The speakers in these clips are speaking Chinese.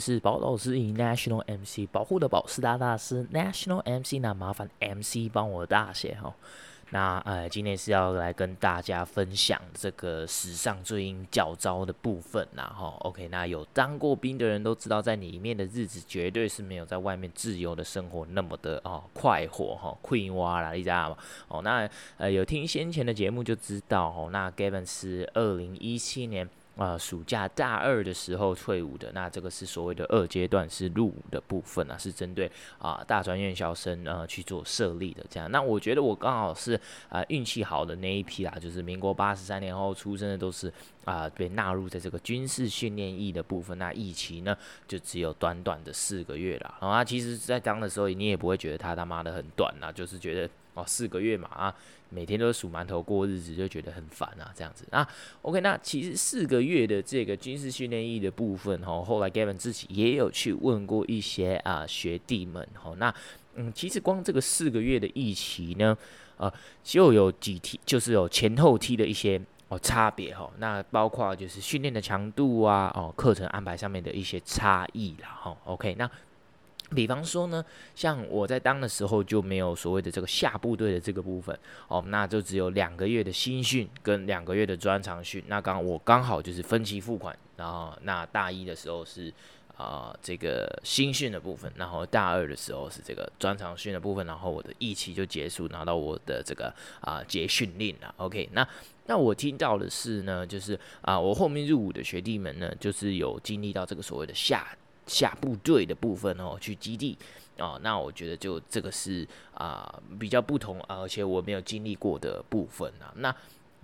是宝老师以 National MC 保护的宝师大大师 National MC，那麻烦 MC 帮我大写哈。那呃，今天是要来跟大家分享这个史上最硬教招的部分然后 OK，那有当过兵的人都知道，在里面的日子绝对是没有在外面自由的生活那么的哦快活哈，快活啦，你知道吗？哦，那呃有听先前的节目就知道哦，那 Gavin 是二零一七年。啊、暑假大二的时候退伍的，那这个是所谓的二阶段，是入伍的部分啊，是针对啊、大专院校生呃去做设立的这样。那我觉得我刚好是啊运气好的那一批啦，就是民国八十三年后出生的，都是啊、被纳入在这个军事训练役的部分。那役期呢，就只有短短的四个月啦。啊，其实，在当的时候，你也不会觉得他他妈的很短啊，就是觉得哦四个月嘛啊。每天都数馒头过日子，就觉得很烦啊，这样子啊。OK，那其实四个月的这个军事训练营的部分，哈，后来 Gavin 自己也有去问过一些啊学弟们，哈，那嗯，其实光这个四个月的役期呢，呃，就有几梯，就是有前后梯的一些哦差别哈。那包括就是训练的强度啊，哦，课程安排上面的一些差异啦，哈。OK，那。比方说呢，像我在当的时候就没有所谓的这个下部队的这个部分哦，那就只有两个月的新训跟两个月的专长训。那刚我刚好就是分期付款，然后那大一的时候是啊、这个新训的部分，然后大二的时候是这个专长训的部分，然后我的一期就结束，拿到我的这个啊、呃、结训令了。OK，那那我听到的是呢，就是啊、我后面入伍的学弟们呢，就是有经历到这个所谓的下。下部队的部分哦，去基地哦，那我觉得就这个是啊、比较不同啊，而且我没有经历过的部分啊。那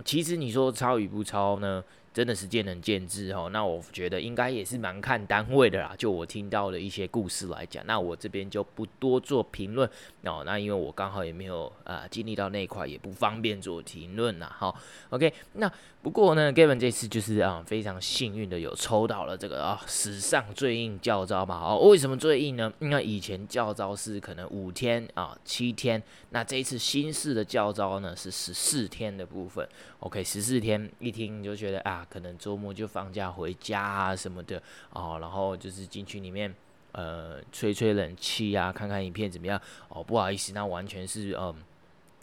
其实你说超与不超呢？真的是见仁见智哦。那我觉得应该也是蛮看单位的啦。就我听到的一些故事来讲，那我这边就不多做评论哦。那因为我刚好也没有呃经历到那一块，也不方便做评论啦。好，OK。那不过呢，Gavin 这次就是啊非常幸运的有抽到了这个啊史上最硬教招嘛。哦，为什么最硬呢？因为以前教招是可能五天啊七天，那这一次新式的教招呢是十四天的部分。OK，十四天一听你就觉得啊。可能周末就放假回家啊什么的哦，然后就是进去里面呃吹吹冷气啊，看看影片怎么样哦？不好意思，那完全是嗯，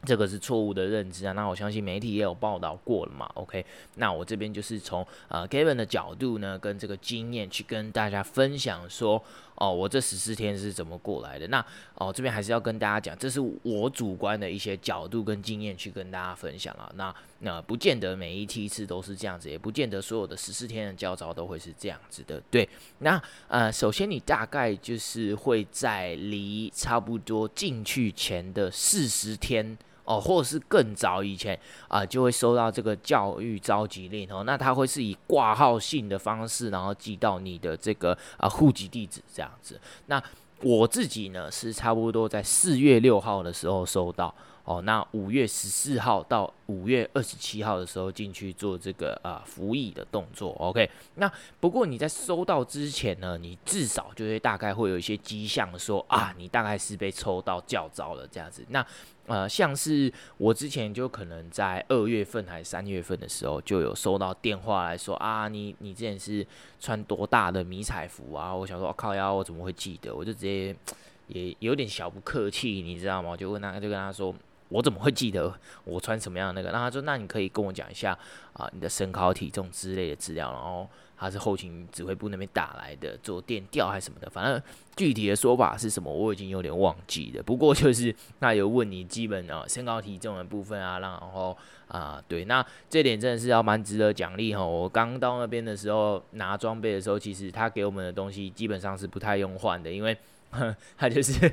这个是错误的认知啊。那我相信媒体也有报道过了嘛。OK，那我这边就是从呃 Kevin 的角度呢，跟这个经验去跟大家分享说。哦，我这十四天是怎么过来的？那哦，这边还是要跟大家讲，这是我主观的一些角度跟经验去跟大家分享啊。那那不见得每一梯次都是这样子，也不见得所有的十四天的教招都会是这样子的。对，那呃，首先你大概就是会在离差不多进去前的四十天。哦，或者是更早以前啊、就会收到这个教育召集令哦。那它会是以挂号信的方式，然后寄到你的这个啊户籍地址这样子。那我自己呢是差不多在四月六号的时候收到。哦，那五月十四号到五月二十七号的时候进去做这个啊服役的动作，OK。那不过你在收到之前呢，你至少就会大概会有一些迹象说啊，你大概是被抽到教召了这样子。那呃，像是我之前就可能在二月份还三月份的时候就有收到电话来说啊，你你之前是穿多大的迷彩服啊？我想说，我，靠呀，我怎么会记得？我就直接 也有点小不客气，你知道吗？就问他，就跟他说。我怎么会记得我穿什么样的那个？那他说，那你可以跟我讲一下啊，你的身高、体重之类的资料。然后他是后勤指挥部那边打来的，做电调还是什么的，反正具体的说法是什么，我已经有点忘记了。不过就是那有问你基本啊身高体重的部分啊，然后啊对，那这点真的是要蛮值得奖励哈。我刚到那边的时候拿装备的时候，其实他给我们的东西基本上是不太用换的，因为 他就是。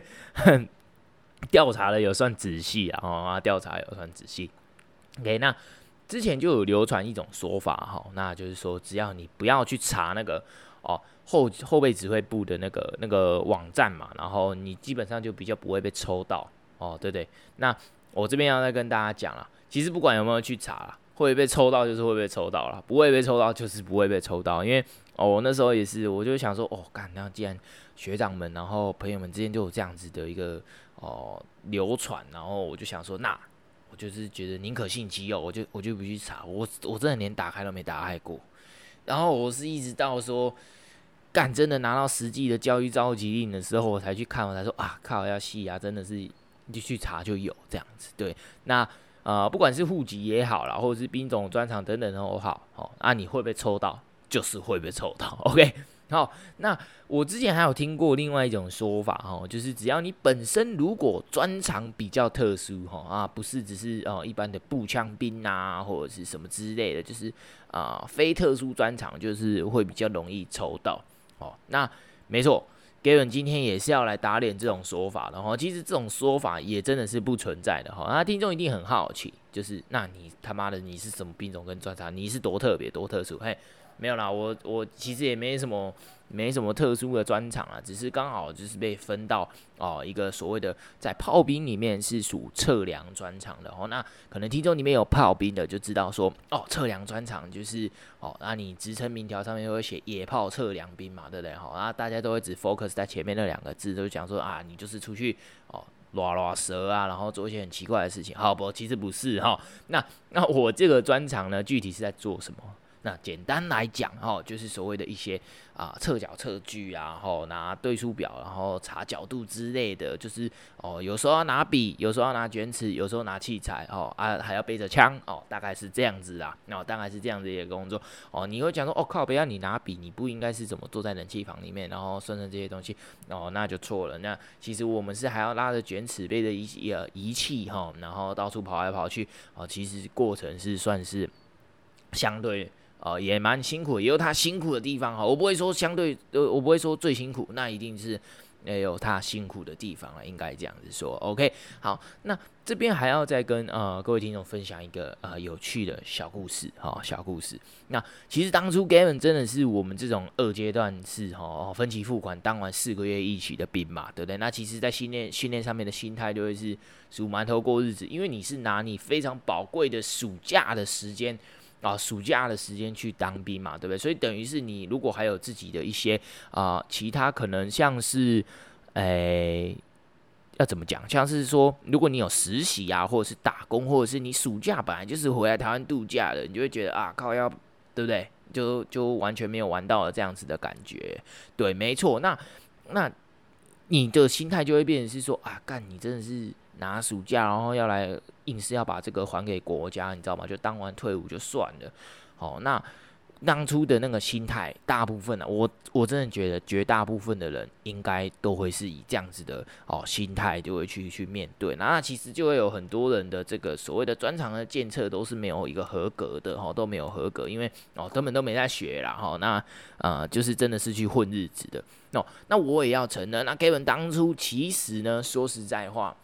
调查的有算仔细啊，哦，调查有算仔细。OK，那之前就有流传一种说法哈，那就是说只要你不要去查那个哦后后备指挥部的那个那个网站嘛，然后你基本上就比较不会被抽到哦，对不对？那我这边要再跟大家讲了，其实不管有没有去查，会被抽到就是会被抽到了，不会被抽到就是不会被抽到，因为哦我那时候也是，我就想说哦，干，那既然学长们然后朋友们之间就有这样子的一个。哦，流传，然后我就想说，那我就是觉得宁可信其有，我就我就不去查，我我真的连打开都没打开过。然后我是一直到说干真的拿到实际的教育召集令的时候，我才去看，我才说啊靠，要细啊，真的是你去查就有这样子。对，那呃，不管是户籍也好啦，或者是兵种专长等等都好，哦，那你会不会抽到？就是会被抽到，OK。好，那我之前还有听过另外一种说法，哈，就是只要你本身如果专长比较特殊，哈啊，不是只是哦一般的步枪兵啊，或者是什么之类的，就是啊非特殊专长，就是会比较容易抽到。哦，那没错，Gavin 今天也是要来打脸这种说法的哈。其实这种说法也真的是不存在的哈。那听众一定很好奇，就是那你他妈的你是什么兵种跟专长？你是多特别多特殊？嘿。没有啦，我我其实也没什么没什么特殊的专长啊，只是刚好就是被分到哦一个所谓的在炮兵里面是属测量专长的哦。那可能听众里面有炮兵的就知道说哦，测量专长就是哦，那你职称名条上面会写野炮测量兵嘛，对不对？好，那大家都会只 focus 在前面那两个字，都讲说啊，你就是出去哦拉拉蛇啊，然后做一些很奇怪的事情。好不，其实不是哈。那那我这个专长呢，具体是在做什么？那简单来讲，哈，就是所谓的一些啊测角测距啊，然后拿对数表，然后查角度之类的，就是哦，有时候要拿笔，有时候要拿卷尺，有时候拿器材，哦啊，还要背着枪，哦，大概是这样子啊。那大概是这样子一个工作，哦，你会讲说，哦靠，不要你拿笔，你不应该是怎么坐在冷气房里面，然后算算这些东西，哦，那就错了。那其实我们是还要拉着卷尺，背着仪呃仪器，哈，然后到处跑来跑去，哦，其实过程是算是相对。哦，也蛮辛苦，也有他辛苦的地方哈。我不会说相对，呃，我不会说最辛苦，那一定是也有他辛苦的地方了，应该这样子说。OK，好，那这边还要再跟呃各位听众分享一个呃有趣的小故事哈，小故事。那其实当初 Gavin 真的是我们这种二阶段是哈分期付款当完四个月一期的兵嘛，对不对？那其实在训练训练上面的心态就会是数馒头过日子，因为你是拿你非常宝贵的暑假的时间。啊，暑假的时间去当兵嘛，对不对？所以等于是你如果还有自己的一些啊、其他可能像是，诶、要怎么讲？像是说，如果你有实习啊，或者是打工，或者是你暑假本来就是回来台湾度假的，你就会觉得啊，靠要，对不对？就就完全没有玩到了这样子的感觉。对，没错。那那你的心态就会变成是说啊，干，你真的是。拿暑假，然后要来硬是要把这个还给国家，你知道吗？就当完退伍就算了。好，那当初的那个心态，大部分呢、啊，我我真的觉得绝大部分的人应该都会是以这样子的哦心态，就会去去面对。那其实就会有很多人的这个所谓的专长的检测都是没有一个合格的哈，都没有合格，因为哦根本都没在学啦哈。那呃就是真的是去混日子的。那那我也要承认，那 Gavin 当初其实呢，说实在话。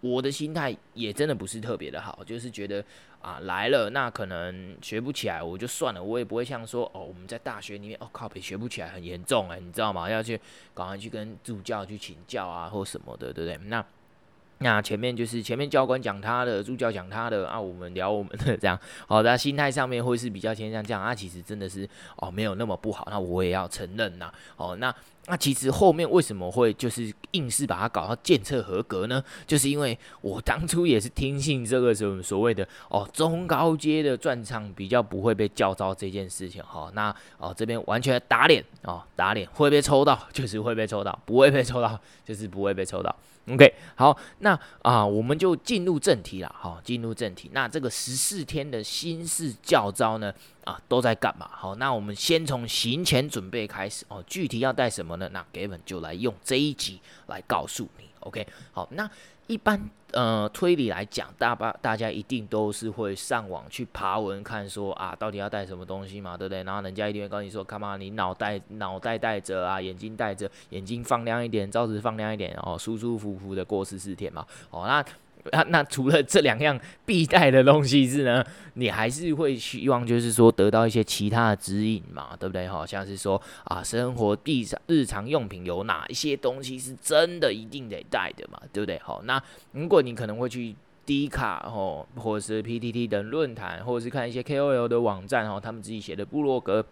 我的心态也真的不是特别的好，就是觉得啊来了，那可能学不起来，我就算了，我也不会像说哦我们在大学里面哦靠别学不起来很严重哎，你知道吗？要去赶快去跟助教去请教啊或什么的，对不对？那那前面就是前面教官讲他的，助教讲他的啊，我们聊我们的 这样，好的心态上面会是比较偏向这样啊，其实真的是哦没有那么不好，那我也要承认呐，哦那。那其实后面为什么会就是硬是把它搞到检测合格呢？就是因为我当初也是听信这个什么所谓的哦中高阶的转场比较不会被叫招这件事情哈。那哦这边完全打脸哦打脸会被抽到就是会被抽到，不会被抽到就是不会被抽到。OK 好，那啊我们就进入正题了哈，进入正题。那这个十四天的新式教招呢？啊，都在干嘛？好，那我们先从行前准备开始哦。具体要带什么呢？那 Gavin 就来用这一集来告诉你。OK，好，那一般呃推理来讲，大把大家一定都是会上网去爬文看说啊，到底要带什么东西嘛，对不对？然后人家一定会告诉你说，干嘛？你脑袋脑袋带着啊，眼睛带着，眼睛放亮一点，照子放亮一点，哦舒舒服服的过十四天嘛。哦，那。那那除了这两样必带的东西是呢，你还是会希望就是说得到一些其他的指引嘛，对不对？好像是说啊，生活必上日常用品有哪一些东西是真的一定得带的嘛，对不对？好，那如果你可能会去 D 卡哦，或者是 PTT 等论坛，或者是看一些 KOL 的网站哦，他们自己写的部落格，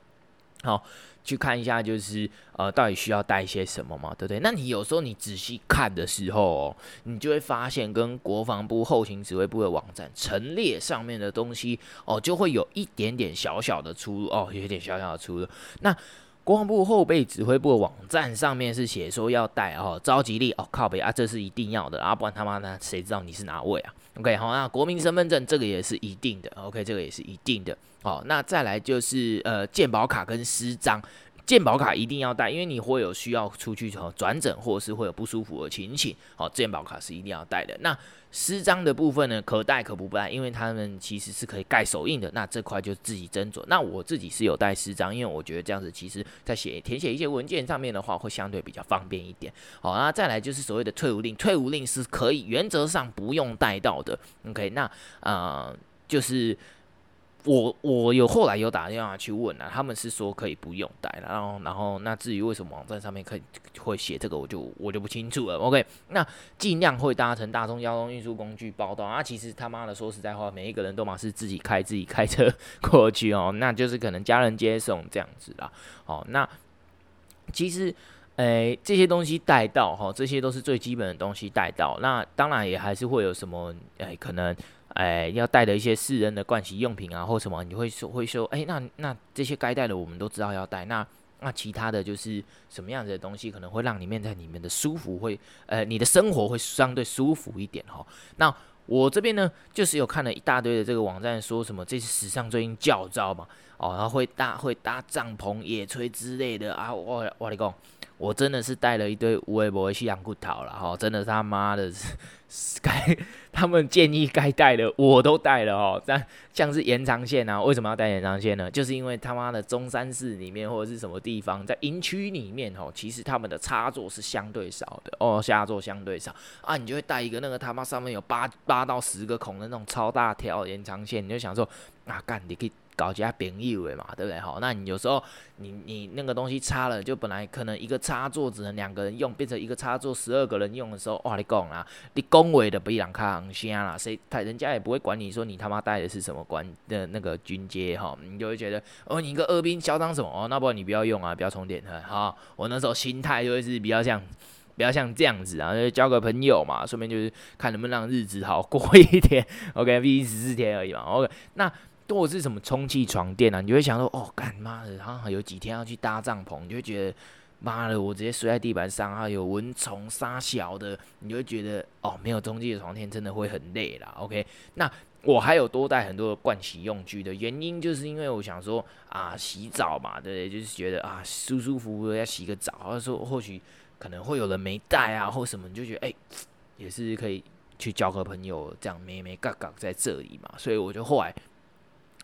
好。去看一下，就是呃，到底需要带些什么嘛，对不对？那你有时候你仔细看的时候哦，你就会发现跟国防部后勤指挥部的网站陈列上面的东西哦，就会有一点点小小的出入哦，有一点小小的出入。那国防部后备指挥部的网站上面是写说要带哦，召集令哦，靠北啊，这是一定要的啊，不然他妈的谁知道你是哪位啊？OK，好，那国民身份证这个也是一定的，OK，这个也是一定的。好，那再来就是呃，健保卡跟私章。健保卡一定要带，因为你会有需要出去转诊，或者是会有不舒服的情形，好，健保卡是一定要带的。那私章的部分呢，可带可不带，因为他们其实是可以盖手印的。那这块就自己斟酌。那我自己是有带私章，因为我觉得这样子其实在写填写一些文件上面的话，会相对比较方便一点。好，那再来就是所谓的退伍令，退伍令是可以原则上不用带到的。OK，那呃就是。我我有后来有打电话去问啊，他们是说可以不用带了，然后然后那至于为什么网站上面可以会写这个，我就我就不清楚了。OK，那尽量会搭乘大众交通运输工具报道啊。其实他妈的说实在话，每一个人都嘛是自己开自己开车 过去哦，那就是可能家人接送这样子啦。哦，那其实诶、这些东西带到哈，这些都是最基本的东西带到。那当然也还是会有什么诶、可能。哎，要带的一些私人的盥洗用品啊，或什么，你会说会说，哎，那那这些该带的我们都知道要带，那那其他的就是什么样子的东西可能会让你面在里面的舒服会，呃，你的生活会相对舒服一点哈。那我这边呢，就是有看了一大堆的这个网站，说什么这是史上最近较招嘛，哦，然后会搭会搭帐篷、野炊之类的啊，我我你讲。我真的是带了一堆无微博的西洋骨头了哈，真的是他妈的，该他们建议该带的我都带了哦。但像是延长线啊，为什么要带延长线呢？就是因为他妈的中山市里面或者是什么地方，在营区里面哦，其实他们的插座是相对少的哦，插座相对少啊，你就会带一个那个他妈上面有八八到十个孔的那种超大条延长线，你就想说啊干，你可以。搞其他朋友的嘛，对不对？好，那你有时候你你那个东西插了，就本来可能一个插座只能两个人用，变成一个插座十二个人用的时候，哇！你讲啊，你恭维的比人卡行先啦，谁他人家也不会管你说你他妈带的是什么官的那个军阶哈，你就会觉得哦，你一个二兵嚣张什么哦，那不然你不要用啊，不要充电哈。好，我那时候心态就会是比较像比较像这样子啊，就交个朋友嘛，顺便就是看能不能让日子好过一点。OK，毕竟十四天而已嘛。OK，那。或是什么充气床垫啊，你会想说，哦，干妈的，好有几天要去搭帐篷，你就会觉得，妈的，我直接睡在地板上啊，有蚊虫、杀小的，你就会觉得，哦，没有充气的床垫真的会很累啦。OK，那我还有多带很多的盥洗用具的原因，就是因为我想说，啊，洗澡嘛，对，就是觉得啊，舒舒服服的要洗个澡，或者说或许可能会有人没带啊，或什么，你就觉得，哎、也是可以去交个朋友，这样咩咩嘎嘎在这里嘛，所以我就后来。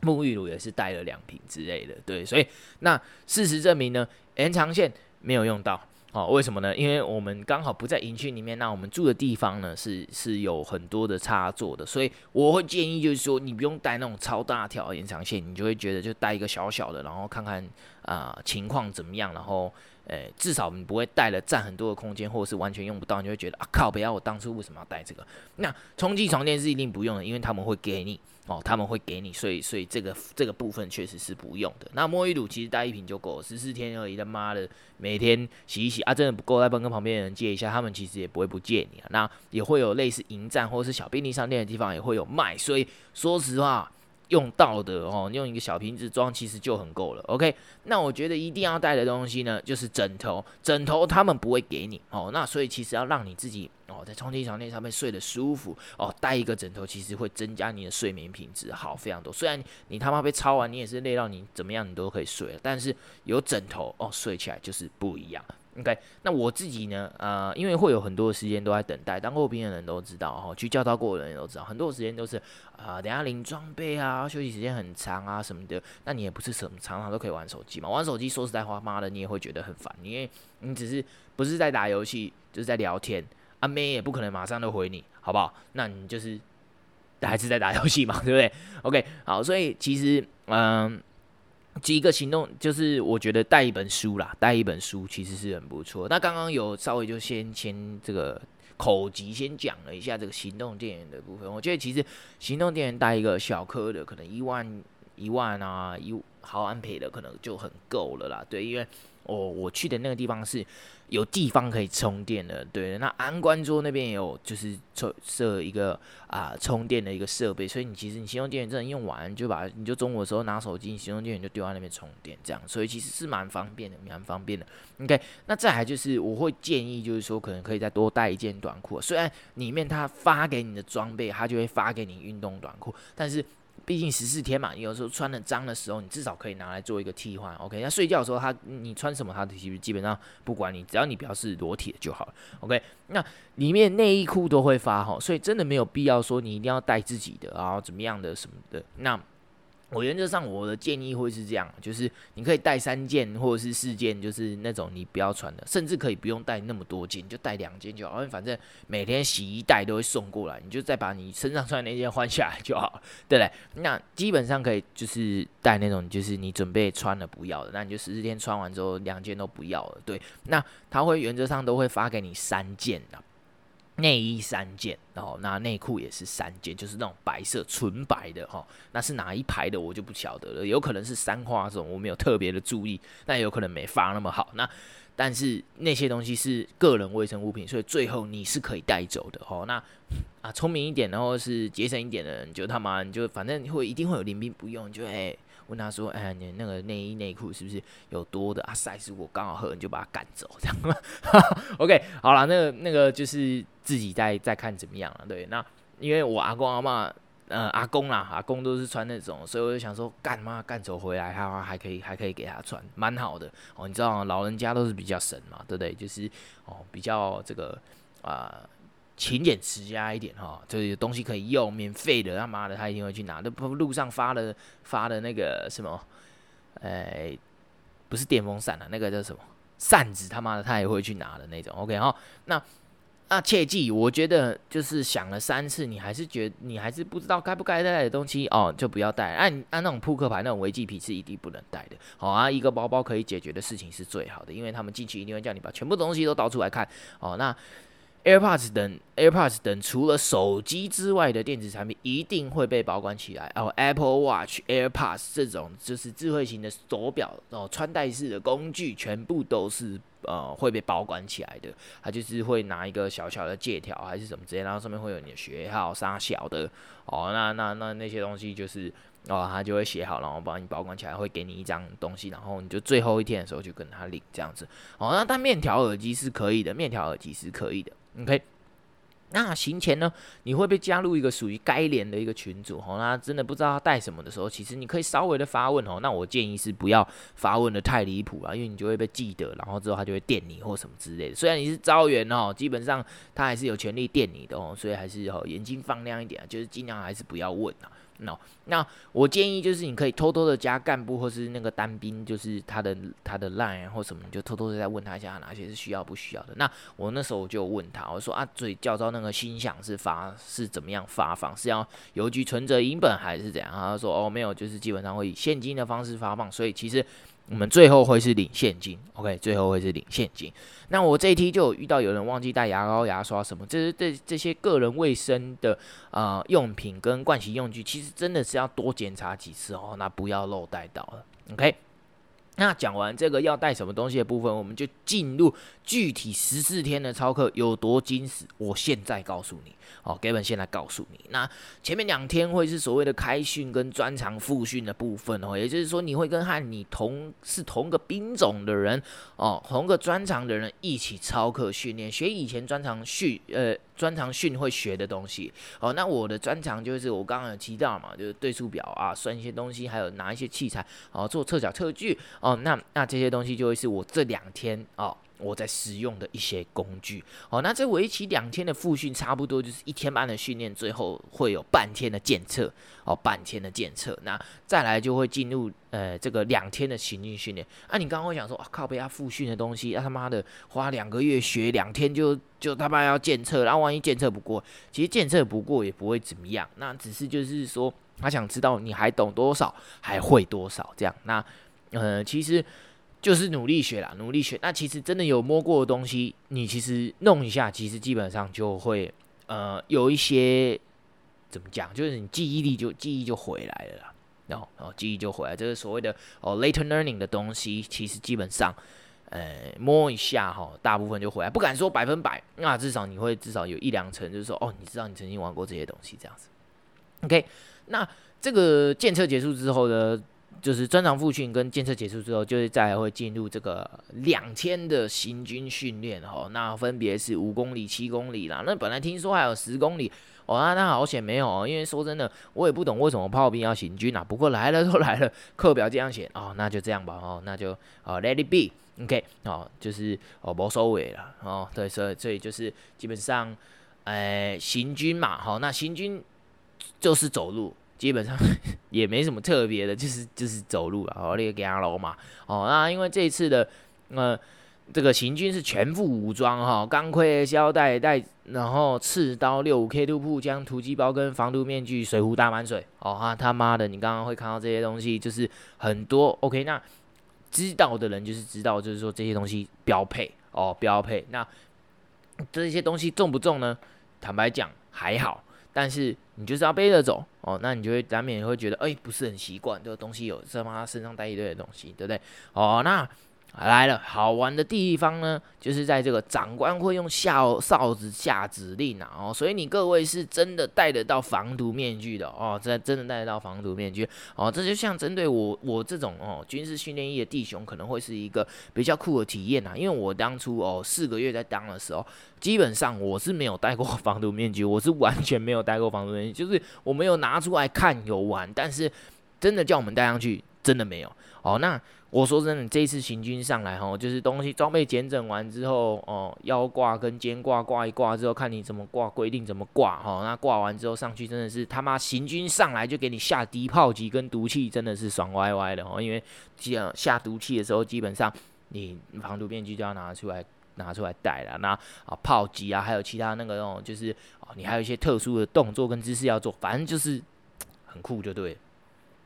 沐浴乳也是带了两瓶之类的，对，所以那事实证明呢，延长线没有用到，哦，为什么呢？因为我们刚好不在营区里面，那我们住的地方呢是是有很多的插座的，所以我会建议就是说，你不用带那种超大条延长线，你就会觉得就带一个小小的，然后看看啊、情况怎么样，然后。诶，至少你不会带了占很多的空间，或者是完全用不到，你就会觉得啊靠！不要，我当初为什么要带这个？那充气床垫是一定不用的，因为他们会给你哦，他们会给你，所以所以这个这个部分确实是不用的。那沐浴乳其实带一瓶就够了，十四天而已，他妈的每天洗一洗啊，真的不够，再帮跟旁边的人借一下，他们其实也不会不借你啊。那也会有类似营站或者是小便利商店的地方也会有卖，所以说实话。用到的哦，用一个小瓶子装其实就很够了。OK，那我觉得一定要带的东西呢，就是枕头。枕头他们不会给你哦，那所以其实要让你自己哦，在充气床垫上面睡得舒服哦，带一个枕头其实会增加你的睡眠品质，好非常多。虽然你他妈被操完，你也是累到你怎么样，你都可以睡了，但是有枕头哦，睡起来就是不一样。OK，那我自己呢？呃，因为会有很多的时间都在等待，当过兵的人都知道哈，去教导过的人都知道，很多时间都是啊、等下领装备啊，休息时间很长啊什么的。那你也不是什么常常都可以玩手机嘛？玩手机说实在话，妈的，你也会觉得很烦，因为你只是不是在打游戏，就是在聊天，阿、妹也不可能马上都回你，好不好？那你就是还是在打游戏嘛，对不对？OK，好，所以其实嗯。几个行动就是，我觉得带一本书啦，带一本书其实是很不错。那刚刚有稍微就先先这个口级先讲了一下这个行动电源的部分。我觉得其实行动电源带一个小颗的，可能一万一万啊一毫安培的可能就很够了啦。对，因为哦，我去的那个地方是有地方可以充电的，对。那安官桌那边也有，就是设设一个啊充电的一个设备，所以你其实你行动电源真的用完，就把你就中午的时候拿手机，行动电源就丢在那边充电，这样，所以其实是蛮方便的，蛮方便的。OK，那再来就是我会建议，就是说可能可以再多带一件短裤，虽然里面他发给你的装备，他就会发给你运动短裤，但是。毕竟十四天嘛，有时候穿的脏的时候，你至少可以拿来做一个替换。OK，那睡觉的时候，他你穿什么，他其实基本上不管你，只要你表示裸体的就好了。OK，那里面内衣裤都会发哈，所以真的没有必要说你一定要带自己的啊，怎么样的什么的那。我原则上我的建议会是这样，就是你可以带三件或者是四件，就是那种你不要穿的，甚至可以不用带那么多件，就带两件就好，反正每天洗衣袋都会送过来，你就再把你身上穿那件换下来就好，对不对？那基本上可以就是带那种就是你准备穿了不要的，那你就十四天穿完之后两件都不要了，对。那他会原则上都会发给你三件的。内衣三件，然后那内裤也是三件，就是那种白色纯白的哈，那是哪一排的我就不晓得了，有可能是三花这种，我没有特别的注意，那有可能没发那么好。那但是那些东西是个人卫生物品，所以最后你是可以带走的哦。那啊，聪明一点，然后是节省一点的人，就他妈就反正会一定会有临兵不用，就哎。问他说：“哎，你那个内衣内裤是不是有多的啊？size 如果刚好合，你就把它赶走，这样吗？OK，好了，那个那个就是自己再再看怎么样了。对，那因为我阿公阿嬷，呃，阿公啦，阿公都是穿那种，所以我就想说，干嘛干走回来，他还可以还可以给他穿，蛮好的哦。你知道，老人家都是比较省嘛，对不对？就是哦，比较这个啊。”勤俭持家一点哈，就是有东西可以用，免费的，他妈的他一定会去拿。那不路上发的发的那个什么，哎、不是电风扇啊，那个叫什么扇子，他妈的他也会去拿的那种。OK 哈，那那切记，我觉得就是想了三次，你还是觉你还是不知道该不该带的东西哦，就不要带。按按那种扑克牌那种违纪皮是一定不能带的。好啊，一个包包可以解决的事情是最好的，因为他们进去一定会叫你把全部东西都倒出来看。哦，那。AirPods 等 AirPods 等除了手机之外的电子产品一定会被保管起来哦。Apple Watch、AirPods 这种就是智慧型的手表哦，穿戴式的工具全部都是呃会被保管起来的。它就是会拿一个小小的借条还是什么之类，然后上面会有你的学号、啥小的哦。那那那那些东西就是哦，它就会写好，然后帮你保管起来，会给你一张东西，然后你就最后一天的时候就跟他领这样子哦。那但面条耳机是可以的，面条耳机是可以的。OK，那行前呢，你会不会加入一个属于该连的一个群组哦。那真的不知道他带什么的时候，其实你可以稍微的发问哦。那我建议是不要发问的太离谱啊，因为你就会被记得，然后之后他就会电你或什么之类的。虽然你是招员哦，基本上他还是有权利电你的哦，所以还是哦眼睛放亮一点，就是尽量还是不要问啊。No，那我建议就是你可以偷偷的加干部或是那个单兵，就是他的他的 line 或什么，你就偷偷的再问他一下哪些是需要不需要的。那我那时候就问他，我说啊，所以教召那个心想是发是怎么样发放？是要邮局存折银本还是怎样？他说哦没有，就是基本上会以现金的方式发放，所以其实。我们最后会是领现金，OK，最后会是领现金。那我这一期就有遇到有人忘记带牙膏、牙刷什么，这是这这些个人卫生的呃用品跟盥洗用具，其实真的是要多检查几次哦，那不要漏带到了，OK。那讲完这个要带什么东西的部分，我们就进入具体十四天的操课有多精实。我现在告诉你，哦，Gavin 现在告诉你，那前面两天会是所谓的开训跟专长复训的部分哦，也就是说你会跟和你同是同个兵种的人哦，同个专长的人一起操课训练，学以前专长训呃。专长训会学的东西哦，那我的专长就是我刚刚有提到嘛，就是对数表啊，算一些东西，还有拿一些器材哦，做测角测距哦，那那这些东西就会是我这两天哦。我在使用的一些工具哦，那这为期两天的复训，差不多就是一天半的训练，最后会有半天的检测哦，半天的检测，那再来就会进入呃这个两天的行进训练。啊，你刚刚会想说，靠被他复训的东西，啊他妈的花两个月学两天就就他妈要检测，然后万一检测不过，其实检测不过也不会怎么样，那只是就是说他想知道你还懂多少，还会多少这样。那呃其实。就是努力学啦，努力学。那其实真的有摸过的东西，你其实弄一下，其实基本上就会呃有一些怎么讲，就是你记忆力就记忆就回来了啦。然后，然后记忆就回来，这个所谓的哦 later learning 的东西，其实基本上呃，摸一下哈，大部分就回来，不敢说百分百，那至少你会至少有一两成，就是说，哦，你知道你曾经玩过这些东西这样子。OK，那这个检测结束之后呢，就是专长复训跟检测结束之后，就是再会进入这个两天的行军训练哈，那分别是五公里、七公里啦，那本来听说还有十公里。哦，那那好险没有，因为说真的，我也不懂为什么炮兵要行军啊。不过来了都来了，课表这样写哦，那就这样吧哦，那就哦 let it be，OK，哦，就是哦无所谓了哦，对，所以所以就是基本上，哎，行军嘛，好，那行军就是走路，基本上 也没什么特别的，就是就是走路了，哦，那个行路嘛，哦，那因为这一次的呃。这个行军是全副武装哈，钢盔、腰带带，然后刺刀、六五 K 突步枪、突击包跟防毒面具、水壶大满水哦哈，他妈的，你刚刚会看到这些东西，就是很多 OK，那知道的人就是知道，就是说这些东西标配哦，标配。那这些东西重不重呢？坦白讲还好，但是你就是要背着走哦，那你就会难免会觉得哎，不是很习惯，这个东西有他妈身上带一堆的东西，对不对？哦，那。来了，好玩的地方呢，就是在这个长官会用哨哨子下指令啊，哦，所以你各位是真的戴得到防毒面具的哦，这真的戴得到防毒面具哦，这就像针对我我这种哦军事训练役的弟兄，可能会是一个比较酷的体验啊，因为我当初哦四个月在当的时候，基本上我是没有戴过防毒面具，我是完全没有戴过防毒面具，就是我没有拿出来看有玩，但是真的叫我们戴上去，真的没有哦，那。我说真的，这一次行军上来吼，就是东西装备检整完之后，哦，腰挂跟肩挂挂一挂之后，看你怎么挂，规定怎么挂哈。那挂完之后上去，真的是他妈行军上来就给你下低炮击跟毒气，真的是爽歪歪的哦。因为这样下毒气的时候，基本上你防毒面具就要拿出来拿出来戴了。那啊炮击啊，还有其他那个哦，就是哦，你还有一些特殊的动作跟姿势要做，反正就是很酷就对。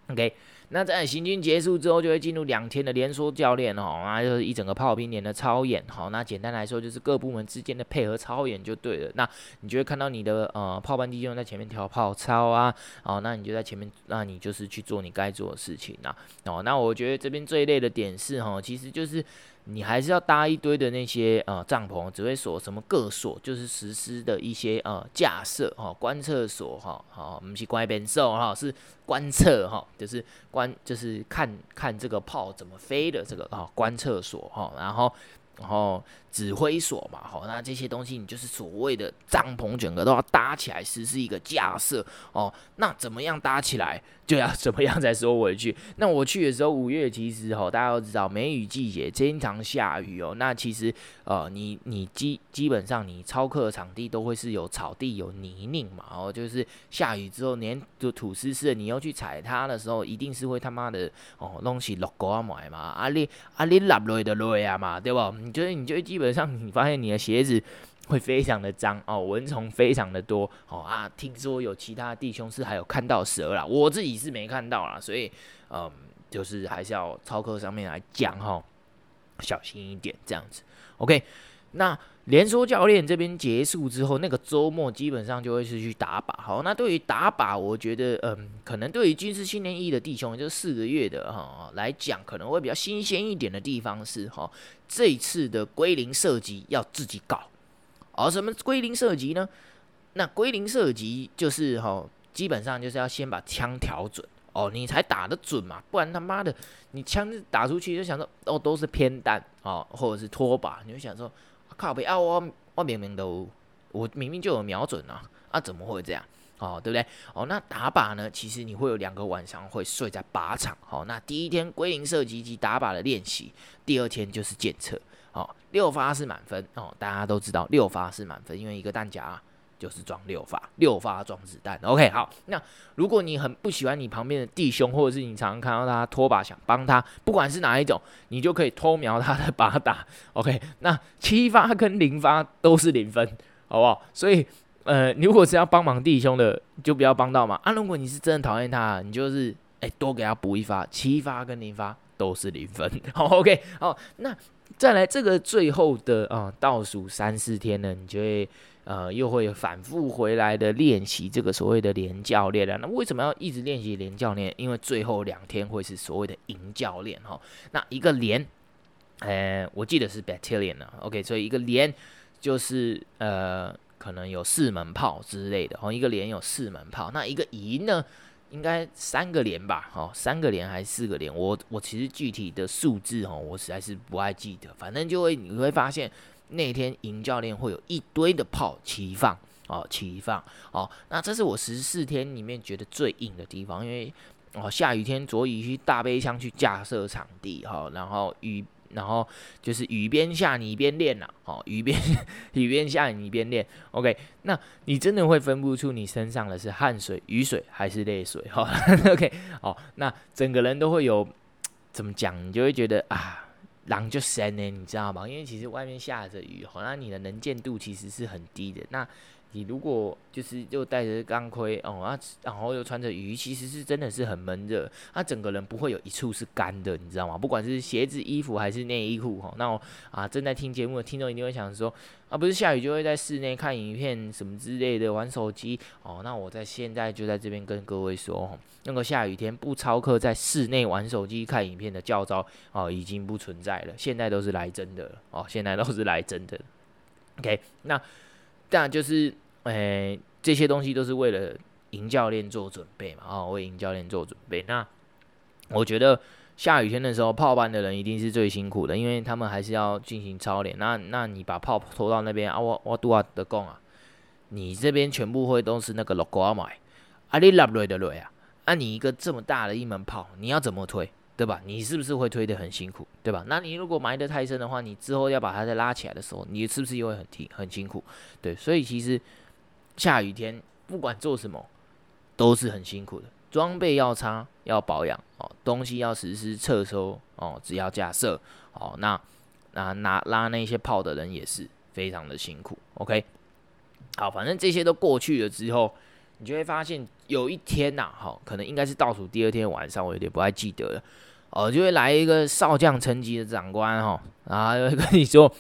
OK。那在行军结束之后，就会进入两天的连说教练哦，那就是一整个炮兵连的操演，好，那简单来说就是各部门之间的配合操演就对了。那你就会看到你的呃炮班弟兄在前面跳炮操啊，哦，那你就在前面，那你就是去做你该做的事情呐，哦，那我觉得这边最累的点是哈，其实就是。你还是要搭一堆的那些呃帐篷、指挥所、什么各所，就是实施的一些呃架设哈、观测所哈，好，我们去观边兽哈，是观测哈，就是观就是看看这个炮怎么飞的这个哈观测所哈，然后然后。指挥所嘛，好，那这些东西你就是所谓的帐篷，整个都要搭起来，实施一个架设哦。那怎么样搭起来，就要怎么样再说回去。那我去的时候，五月其实哈，大家都知道梅雨季节，经常下雨哦。那其实呃，你你基基本上你操课的场地都会是有草地、有泥泞嘛，哦，就是下雨之后连就土湿湿的，你要去踩它的时候，一定是会他妈的哦，东西落过来嘛，啊你啊你落落的落啊嘛，对不？你觉得你就基本。基本上你发现你的鞋子会非常的脏哦，蚊虫非常的多哦啊，听说有其他弟兄是还有看到蛇啦，我自己是没看到啦，所以嗯，就是还是要操课上面来讲哈，小心一点这样子。OK，那连说教练这边结束之后，那个周末基本上就会是去打靶。好，那对于打靶，我觉得嗯，可能对于军事训练一的弟兄，就是四个月的哈来讲，可能会比较新鲜一点的地方是哈。这次的归零射击要自己搞，而、哦、什么归零射击呢？那归零射击就是哈、基本上就是要先把枪调准哦，你才打得准嘛，不然他妈的你枪打出去就想说哦都是偏弹哦，或者是拖把，你就想说靠边啊，我我明明都我明明就有瞄准啊，啊怎么会这样？哦，对不对？哦，那打靶呢？其实你会有两个晚上会睡在靶场。哦，那第一天归零射击及打靶的练习，第二天就是检测。哦，六发是满分。哦，大家都知道六发是满分，因为一个弹夹就是装六发，六发装子弹。OK，好。那如果你很不喜欢你旁边的弟兄，或者是你常常看到他拖把想帮他，不管是哪一种，你就可以偷瞄他的靶打。OK，那七发跟零发都是零分，好不好？所以。呃，如果是要帮忙弟兄的，就不要帮到嘛。啊，如果你是真的讨厌他，你就是哎、多给他补一发，七发跟零发都是零分。好，OK，好，那再来这个最后的啊、倒数三四天呢，你就会呃又会反复回来的练习这个所谓的连教练了。那为什么要一直练习连教练？因为最后两天会是所谓的营教练哈。那一个连呃，我记得是 battalion 啊，OK，所以一个连就是呃，可能有四门炮之类的，哦，一个连有四门炮，那一个营呢，应该三个连吧，哦，三个连还是四个连，我我其实具体的数字哦，我实在是不爱记得，反正就会你会发现那天营教练会有一堆的炮齐放，哦，齐放，哦，那这是我十四天里面觉得最硬的地方，因为哦，下雨天着雨去大背枪去架设场地，哈，然后雨。然后就是雨边下你一边练呐，哦，雨边雨边下你一边练，OK，那你真的会分不出你身上的是汗水、雨水还是泪水，哈，OK，哦，那整个人都会有怎么讲，你就会觉得啊，狼就神呢，你知道吗？因为其实外面下着雨，好，那你的能见度其实是很低的，那。你如果就是又戴着钢盔哦，啊，然后又穿着雨衣，其实是真的是很闷热，他整个人不会有一处是干的，你知道吗？不管是鞋子、衣服还是内衣裤哈，那我啊正在听节目的听众一定会想说，啊，不是下雨就会在室内看影片什么之类的，玩手机哦。那我在现在就在这边跟各位说，那个下雨天不超课在室内玩手机看影片的教招哦，已经不存在了，现在都是来真的哦，现在都是来真的。OK，那当然就是。诶、这些东西都是为了赢教练做准备嘛，啊、哦，为赢教练做准备。那我觉得下雨天的时候，炮班的人一定是最辛苦的，因为他们还是要进行操练。那那你把炮拖到那边啊，我我拄仔的讲啊，你这边全部会都是那个 logo 啊买，啊你落落的落啊，啊你一个这么大的一门炮，你要怎么推，对吧？你是不是会推得很辛苦，对吧？那你如果埋得太深的话，你之后要把它再拉起来的时候，你是不是又会很挺很辛苦？对，所以其实。下雨天不管做什么都是很辛苦的，装备要擦要保养哦，东西要实施撤收哦，只要架设哦，那那拿拉那些炮的人也是非常的辛苦。OK，好，反正这些都过去了之后，你就会发现有一天呐、啊，好，可能应该是倒数第二天晚上，我有点不太记得了哦，就会来一个少将层级的长官哈，然后就会跟你说。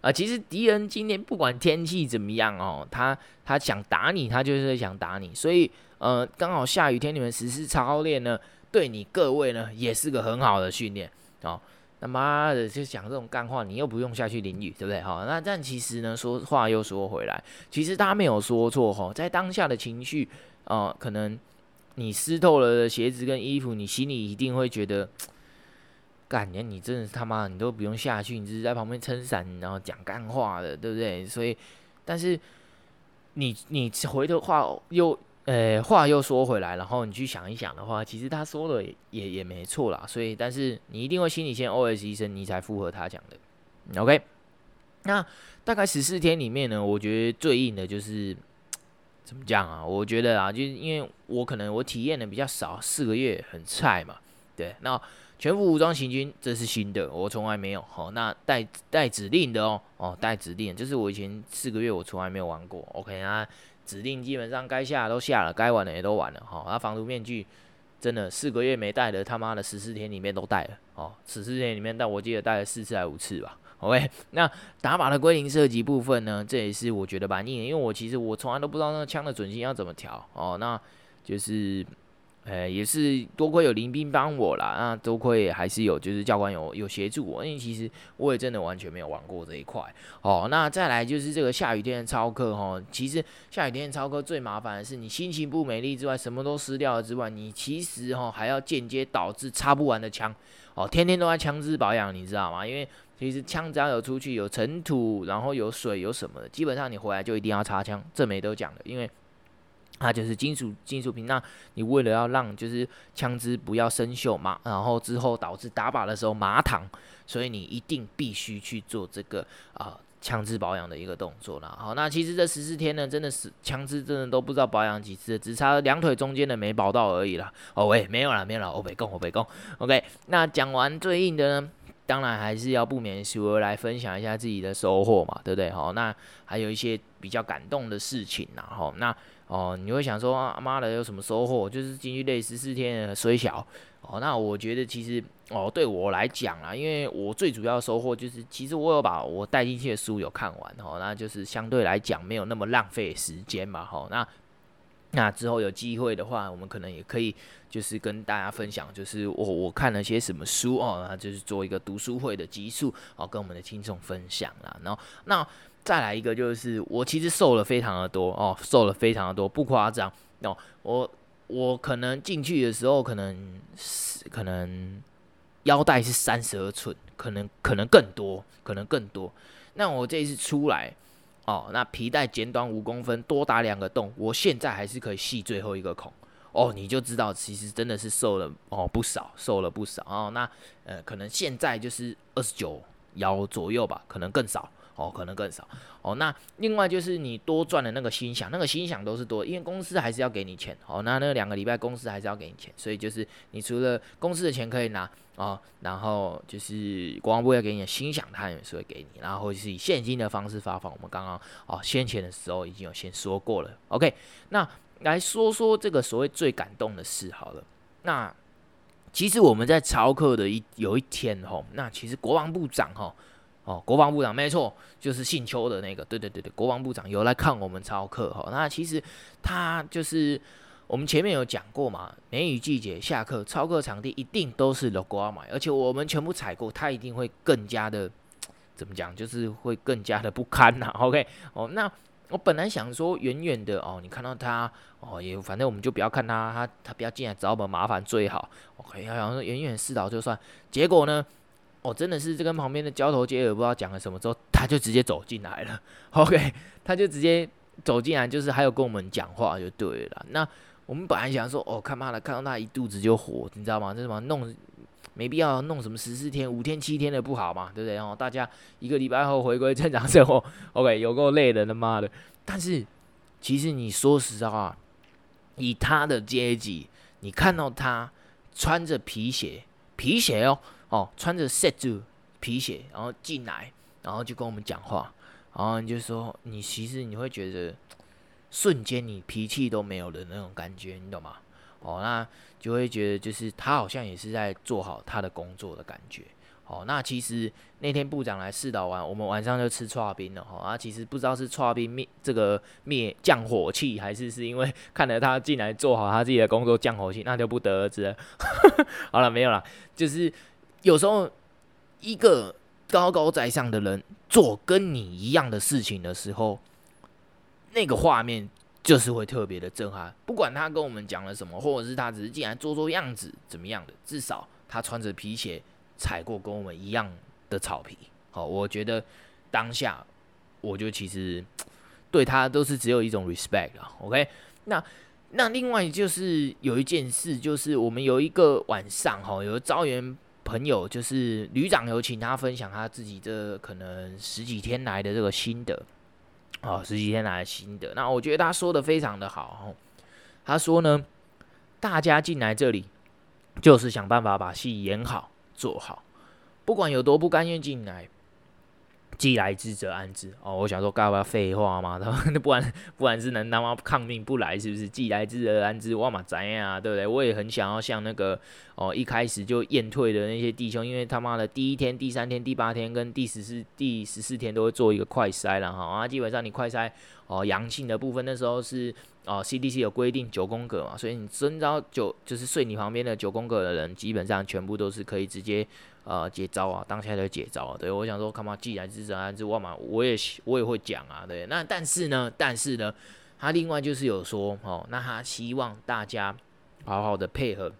啊，其实敌人今天不管天气怎么样哦，他他想打你，他就是想打你。所以，呃，刚好下雨天你们实施操练呢，对你各位呢也是个很好的训练哦。他妈的，就讲这种干话，你又不用下去淋雨，对不对？好，那但其实呢，说话又说回来，其实他没有说错哈，在当下的情绪，哦，可能你湿透了的鞋子跟衣服，你心里一定会觉得。干你，你真的是他妈，你都不用下去，你只是在旁边撑伞，然后讲干话的，对不对？所以，但是你你回头话又，呃，话又说回来，然后你去想一想的话，其实他说的也也，也没错啦。所以，但是你一定会心里先 OS 一声，你才符合他讲的。OK，那大概十四天里面呢，我觉得最硬的就是怎么讲啊？我觉得啊，就是因为我可能我体验的比较少，四个月很菜嘛，对，那。全副武装行军，这是新的，我从来没有。好，那带带指令的哦，哦，带指令，就是我以前四个月我从来没有玩过。OK 啊，指令基本上该下都下了，该玩的也都玩了。好，那防毒面具真的四个月没戴的，他妈的十四天里面都戴了。哦，十四天里面，但我记得戴了四次还五次吧。OK，那打靶的归零射击部分呢，这也是我觉得蛮硬的，因为我其实我从来都不知道那个枪的准心要怎么调。哦，那就是。呃，也是多亏有林兵帮我啦，那多亏还是有，就是教官有有协助我，因为其实我也真的完全没有玩过这一块哦。那再来就是这个下雨天的操课哈，其实下雨天的操课最麻烦的是你心情不美丽之外，什么都湿掉了之外，你其实哈还要间接导致擦不完的枪哦，天天都在枪支保养，你知道吗？因为其实枪只要有出去有尘土，然后有水有什么的，基本上你回来就一定要擦枪，这没得讲的，因为。它就是金属金属品，那你为了要让就是枪支不要生锈嘛，然后之后导致打靶的时候麻糖，所以你一定必须去做这个啊枪支保养的一个动作啦。好，那其实这十四天呢，真的是枪支真的都不知道保养几次，只差两腿中间的没保到而已啦。哦喂，没有啦，没有啦，我北共我北共。OK，那讲完最硬的呢，当然还是要不免俗来分享一下自己的收获嘛，对不对？好，那还有一些比较感动的事情啦，好，那。哦，你会想说啊妈的有什么收获？就是进去累十四天，虽小哦。那我觉得其实哦，对我来讲啊，因为我最主要的收获就是，其实我有把我带进去的书有看完哦，那就是相对来讲没有那么浪费时间嘛。吼，那那之后有机会的话，我们可能也可以就是跟大家分享，就是我我看了些什么书哦，那就是做一个读书会的集数哦，跟我们的听众分享啦。然后那再来一个就是我其实瘦了非常的多哦，瘦了非常的多，不夸张哦。我我可能进去的时候可能是可能腰带是三十二寸，可能可能更多，可能更多。那我这一次出来。哦，那皮带剪短五公分，多打两个洞，我现在还是可以系最后一个孔。哦，你就知道其实真的是瘦了哦不少，瘦了不少哦。那呃，可能现在就是二十九腰左右吧，可能更少。哦，可能更少哦。那另外就是你多赚的那个心想，那个心想都是多，因为公司还是要给你钱。哦，那那两个礼拜公司还是要给你钱，所以就是你除了公司的钱可以拿哦，然后就是国防部要给你的心想，他也是会给你，然后是以现金的方式发放。我们刚刚哦先前的时候已经有先说过了。OK，那来说说这个所谓最感动的事好了。那其实我们在操课的一有一天吼，那其实国防部长吼。哦，国防部长没错，就是姓邱的那个，对对对对，国防部长有来看我们操课哈。那其实他就是我们前面有讲过嘛，梅雨季节下课操课场地一定都是 logo 买，而且我们全部采购，他一定会更加的怎么讲，就是会更加的不堪呐。OK，哦，那我本来想说远远的哦，你看到他哦，也反正我们就不要看他，他他不要进来找我们麻烦最好。OK，要想说远远视导就算，结果呢？哦，真的是这跟旁边的交头接耳，不知道讲了什么之后，他就直接走进来了。OK，他就直接走进来，就是还有跟我们讲话就对了。那我们本来想说，哦，看妈的，看到他一肚子就火，你知道吗？这什么弄没必要弄什么十四天、五天、七天的不好嘛，对不对？哦，大家一个礼拜后回归正常生活。OK，有够累的，他妈的。但是其实你说实话，以他的阶级，你看到他穿着皮鞋，皮鞋哦。哦，穿着 set 住皮鞋，然后进来，然后就跟我们讲话，然后就说，你其实你会觉得瞬间你脾气都没有了那种感觉，你懂吗？哦，那就会觉得就是他好像也是在做好他的工作的感觉。哦，那其实那天部长来试导完，我们晚上就吃剉冰了。哈，啊，其实不知道是剉冰灭这个灭降火气，还是是因为看了他进来做好他自己的工作降火气，那就不得而知了。好了，没有了，就是。有时候，一个高高在上的人做跟你一样的事情的时候，那个画面就是会特别的震撼。不管他跟我们讲了什么，或者是他只是进来做做样子，怎么样的，至少他穿着皮鞋踩过跟我们一样的草皮。好，我觉得当下，我就其实 对他都是只有一种 respect 啊。OK，那那另外就是有一件事，就是我们有一个晚上哈，有个招员。朋友就是旅长，有请他分享他自己这可能十几天来的这个心得，哦，十几天来的心得。那我觉得他说的非常的好，他说呢，大家进来这里就是想办法把戏演好做好，不管有多不甘愿进来。既来之则安之哦，我想说，干嘛废话嘛？他们不然不然是能他妈抗命不来，是不是？既来之则安之，我嘛怎样，对不对？我也很想要像那个哦，一开始就验退的那些弟兄，因为他妈的第一天、第三天、第八天跟第十四、第十四天都会做一个快筛了哈啊，基本上你快筛哦阳性的部分，那时候是哦 CDC 有规定九宫格嘛，所以你征召九就是睡你旁边的九宫格的人，基本上全部都是可以直接。呃，解招啊，当下就解招啊。对，我想说，干嘛既然是这样子，我嘛，我也我也会讲啊。对，那但是呢，但是呢，他另外就是有说，哦，那他希望大家好好的配合，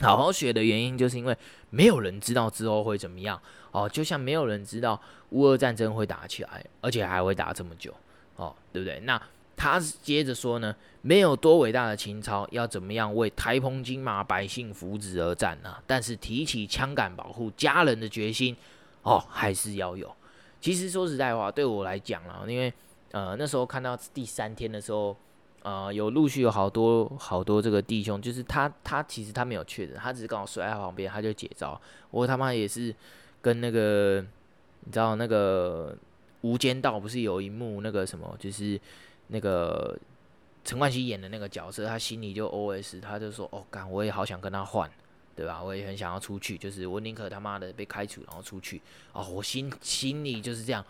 好好学的原因，就是因为没有人知道之后会怎么样哦，就像没有人知道乌俄战争会打起来，而且还会打这么久，哦，对不对？那。他接着说呢，没有多伟大的情操，要怎么样为台澎金马百姓福祉而战呢？但是提起枪杆保护家人的决心，哦，还是要有。其实说实在话，对我来讲啊，因为呃那时候看到第三天的时候，呃有陆续有好多好多这个弟兄，就是他他其实他没有确诊，他只是刚好睡在旁边，他就解招。我他妈也是跟那个你知道那个无间道不是有一幕那个什么就是。那个陈冠希演的那个角色，他心里就 OS，他就说：“哦，干，我也好想跟他换，对吧？我也很想要出去，就是我宁可他妈的被开除，然后出去。哦，我心心里就是这样，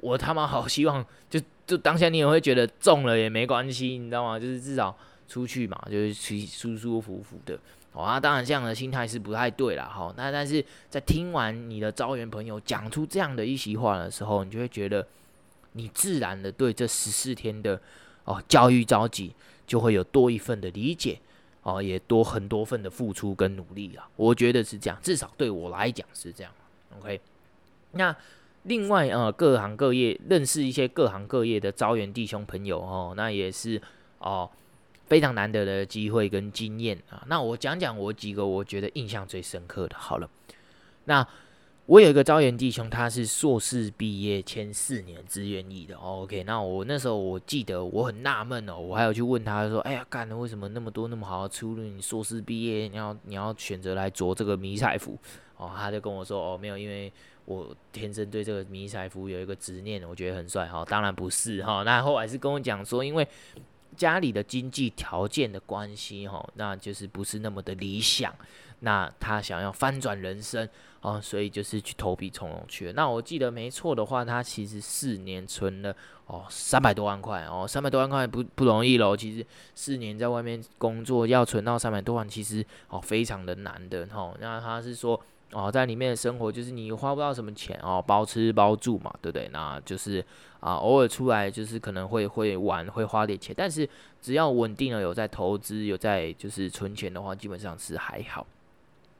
我他妈好希望就就当下你也会觉得中了也没关系，你知道吗？就是至少出去嘛，就是舒舒舒服服的。哦，啊，当然这样的心态是不太对了，哈。那但是在听完你的招员朋友讲出这样的一席话的时候，你就会觉得，你自然的对这十四天的哦教育召集就会有多一份的理解，哦，也多很多份的付出跟努力啊。我觉得是这样，至少对我来讲是这样。OK，那另外呃，各行各业认识一些各行各业的招员弟兄朋友哦，那也是哦。非常难得的机会跟经验啊，那我讲讲我几个我觉得印象最深刻的。好了，那我有一个招员弟兄，他是硕士毕业签四年志愿役的。OK，那我那时候我记得我很纳闷哦，我还有去问他说：“哎呀，干的为什么那么多那么好的出路？你硕士毕业你要你要选择来着这个迷彩服？”哦，他就跟我说：“哦，没有，因为我天生对这个迷彩服有一个执念，我觉得很帅。”哈，当然不是哈。那后来是跟我讲说，因为。家里的经济条件的关系，哈，那就是不是那么的理想。那他想要翻转人生，哦，所以就是去投笔从戎去了。那我记得没错的话，他其实四年存了哦三百多万块哦，三百多万块不不容易喽。其实四年在外面工作要存到三百多万，其实哦非常的难的哈。那他是说。哦，在里面的生活就是你花不到什么钱哦，包吃包住嘛，对不对？那就是啊，偶尔出来就是可能会会玩，会花点钱，但是只要稳定了有在投资，有在就是存钱的话，基本上是还好。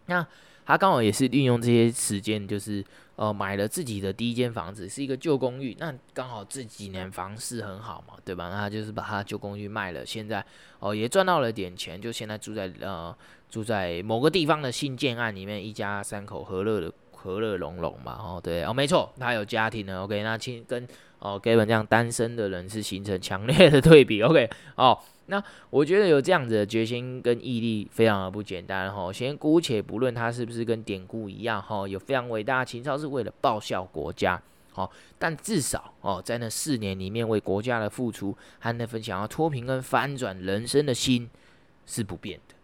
那他刚好也是利用这些时间，就是呃买了自己的第一间房子，是一个旧公寓。那刚好这几年房市很好嘛，对吧？那他就是把他旧公寓卖了，现在哦也赚到了点钱，就现在住在呃。住在某个地方的新建案里面，一家三口和乐的和乐融融嘛，哦，对哦，没错，他有家庭的，OK，那亲跟哦 Gavin 这样单身的人是形成强烈的对比，OK，哦，那我觉得有这样子的决心跟毅力非常的不简单，哈，先姑且不论他是不是跟典故一样，哈，有非常伟大的情操是为了报效国家，好，但至少哦，在那四年里面为国家的付出和那份想要脱贫跟翻转人生的心是不变的。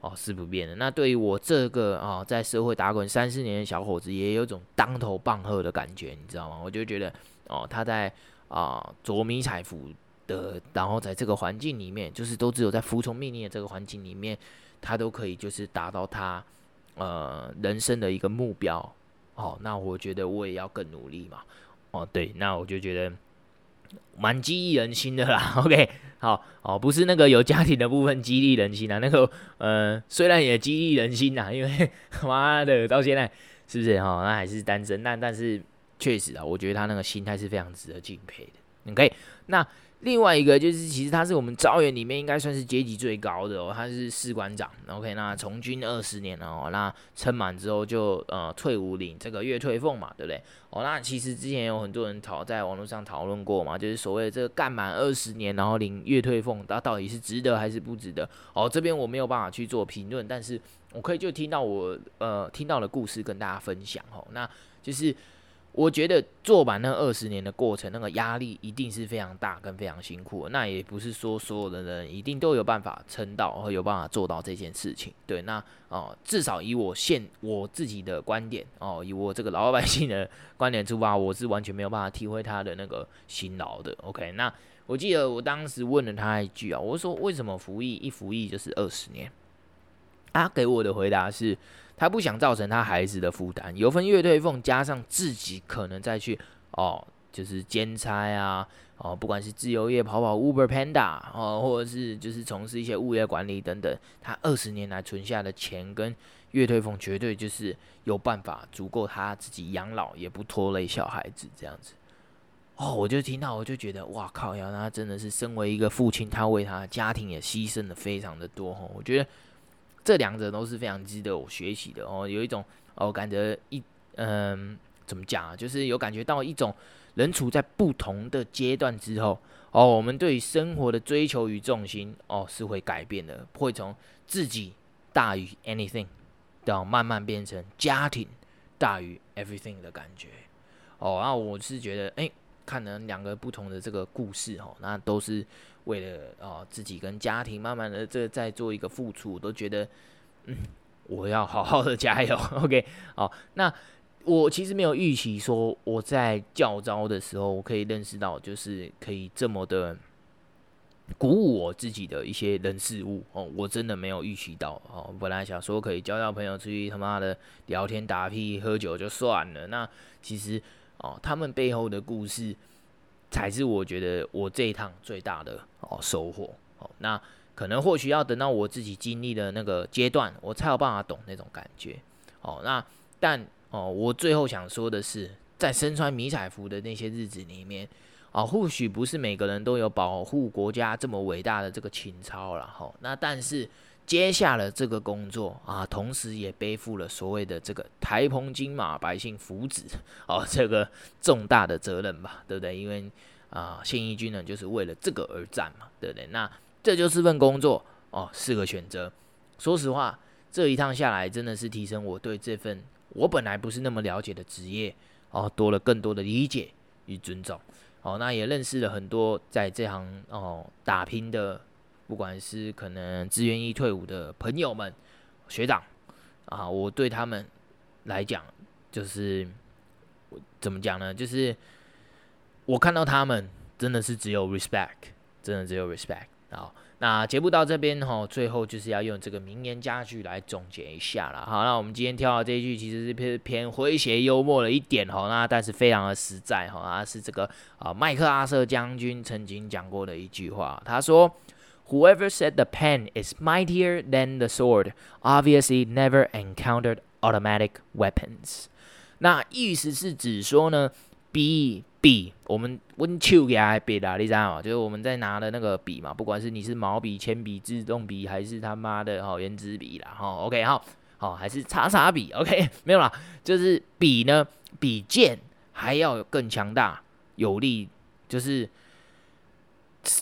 哦，是不变的。那对于我这个啊、哦，在社会打滚三四年的小伙子，也有种当头棒喝的感觉，你知道吗？我就觉得，哦，他在啊着迷彩服的，然后在这个环境里面，就是都只有在服从命令的这个环境里面，他都可以就是达到他呃人生的一个目标。哦，那我觉得我也要更努力嘛。哦，对，那我就觉得。蛮激励人心的啦，OK，好哦，不是那个有家庭的部分激励人心啊，那个呃，虽然也激励人心呐，因为 妈的到现在是不是哈、哦，那还是单身，但但是确实啊，我觉得他那个心态是非常值得敬佩的，OK，那。另外一个就是，其实他是我们招员里面应该算是阶级最高的哦，他是士官长。OK，那从军二十年哦，那称满之后就呃退伍领这个月退俸嘛，对不对？哦，那其实之前有很多人讨在网络上讨论过嘛，就是所谓的这个干满二十年然后领月退俸，它到底是值得还是不值得？哦，这边我没有办法去做评论，但是我可以就听到我呃听到的故事跟大家分享哦，那就是。我觉得做满那二十年的过程，那个压力一定是非常大跟非常辛苦。那也不是说所有的人一定都有办法撑到和有办法做到这件事情。对，那哦，至少以我现我自己的观点哦，以我这个老百姓的观点出发，我是完全没有办法体会他的那个辛劳的。OK，那我记得我当时问了他一句啊，我说为什么服役一服役就是二十年？他给我的回答是。他不想造成他孩子的负担，有份月退俸，加上自己可能再去哦，就是兼差啊，哦，不管是自由业跑跑 Uber Panda 哦，或者是就是从事一些物业管理等等，他二十年来存下的钱跟月退俸，绝对就是有办法足够他自己养老，也不拖累小孩子这样子。哦，我就听到我就觉得哇靠呀，他真的是身为一个父亲，他为他家庭也牺牲的非常的多哦，我觉得。这两者都是非常值得我学习的哦，有一种哦，感觉一嗯，怎么讲啊？就是有感觉到一种人处在不同的阶段之后哦，我们对于生活的追求与重心哦是会改变的，会从自己大于 anything 到慢慢变成家庭大于 everything 的感觉哦。那我是觉得，哎，看了两个不同的这个故事哦，那都是。为了哦自己跟家庭，慢慢的这在做一个付出，我都觉得，嗯，我要好好的加油。OK，好，那我其实没有预期说我在教招的时候，我可以认识到，就是可以这么的鼓舞我自己的一些人事物哦，我真的没有预期到哦。本来想说可以交到朋友出去他妈的聊天打屁喝酒就算了，那其实哦，他们背后的故事才是我觉得我这一趟最大的哦收获哦。那可能或许要等到我自己经历的那个阶段，我才有办法懂那种感觉哦。那但。哦，我最后想说的是，在身穿迷彩服的那些日子里面，啊、哦，或许不是每个人都有保护国家这么伟大的这个情操了哈。那但是接下了这个工作啊，同时也背负了所谓的这个台澎金马百姓福祉 哦，这个重大的责任吧，对不对？因为啊，现役军人就是为了这个而战嘛，对不对？那这就是份工作哦，是个选择。说实话，这一趟下来，真的是提升我对这份。我本来不是那么了解的职业，哦，多了更多的理解与尊重，哦，那也认识了很多在这行哦打拼的，不管是可能自愿役退伍的朋友们、学长，啊，我对他们来讲，就是怎么讲呢？就是我看到他们真的是只有 respect，真的只有 respect，啊。那节目到这边哈，最后就是要用这个名言佳句来总结一下了。好，那我们今天挑的这一句其实是偏偏诙谐幽默了一点哈，那但是非常的实在哈，是这个啊麦克阿瑟将军曾经讲过的一句话，他说：“Whoever said the pen is mightier than the sword, obviously never encountered automatic weapons。”那意思是指说呢，笔。笔，我们温手给他笔啦，你知道吗？就是我们在拿的那个笔嘛，不管是你是毛笔、铅笔、自动笔，还是他妈的哈原子笔啦，哈，OK，好，好，还是叉叉笔，OK，没有啦，就是笔呢，比剑还要更强大有力。就是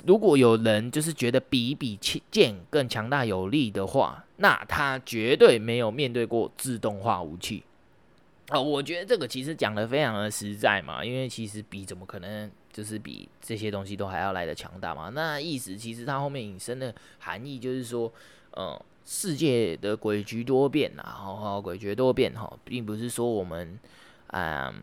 如果有人就是觉得笔比剑更强大有力的话，那他绝对没有面对过自动化武器。哦，我觉得这个其实讲得非常的实在嘛，因为其实笔怎么可能就是比这些东西都还要来得强大嘛？那意思其实它后面引申的含义就是说，呃，世界的诡谲多变呐，好好诡谲多变哈，并不是说我们，嗯，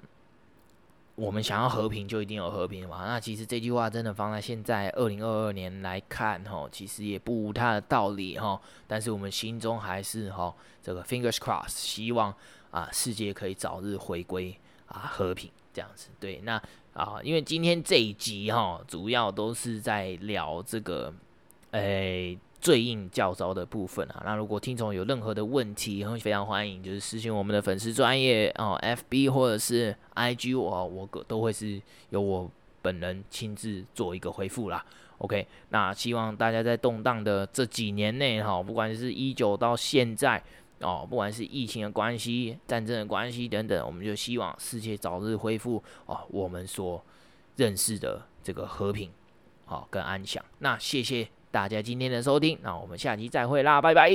我们想要和平就一定有和平嘛。那其实这句话真的放在现在二零二二年来看哈，其实也不无它的道理哈。但是我们心中还是哈这个 fingers cross，希望。啊，世界可以早日回归啊和平这样子。对，那啊，因为今天这一集哈，主要都是在聊这个，诶、最硬教招的部分啊。那如果听众有任何的问题，非常欢迎就是私信我们的粉丝专业哦，FB 或者是 IG 哦，我都会是由我本人亲自做一个回复啦。OK，那希望大家在动荡的这几年内哈，不管是一九到现在。哦，不管是疫情的关系、战争的关系等等，我们就希望世界早日恢复哦，我们所认识的这个和平，好、跟安详。那谢谢大家今天的收听那我们下期再会啦拜拜。